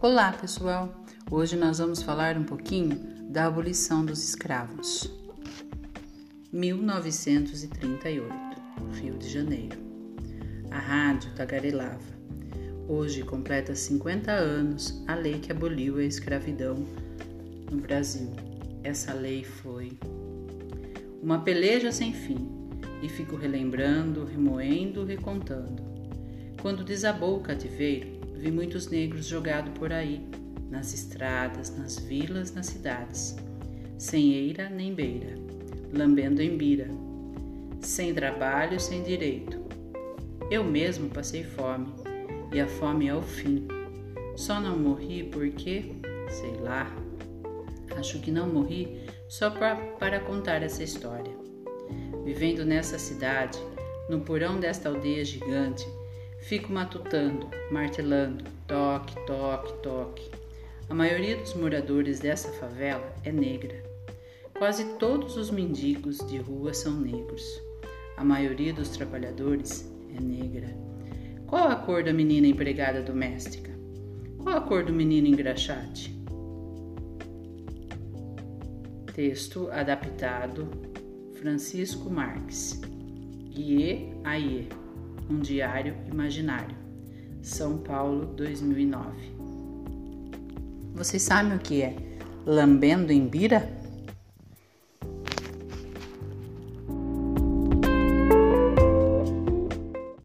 Olá, pessoal! Hoje nós vamos falar um pouquinho da abolição dos escravos. 1938, Rio de Janeiro. A rádio tagarelava. Hoje completa 50 anos a lei que aboliu a escravidão no Brasil. Essa lei foi uma peleja sem fim e fico relembrando, remoendo, recontando. Quando desabou o cativeiro, vi muitos negros jogados por aí, nas estradas, nas vilas, nas cidades, sem eira nem beira, lambendo em bira, sem trabalho, sem direito. Eu mesmo passei fome, e a fome é o fim. Só não morri porque, sei lá, acho que não morri só pra, para contar essa história. Vivendo nessa cidade, no porão desta aldeia gigante, Fico matutando, martelando, toque, toque, toque. A maioria dos moradores dessa favela é negra. Quase todos os mendigos de rua são negros. A maioria dos trabalhadores é negra. Qual a cor da menina empregada doméstica? Qual a cor do menino engraxate? Texto adaptado Francisco Marques. Guie Aie um diário imaginário. São Paulo, 2009. Vocês sabem o que é lambendo em bira?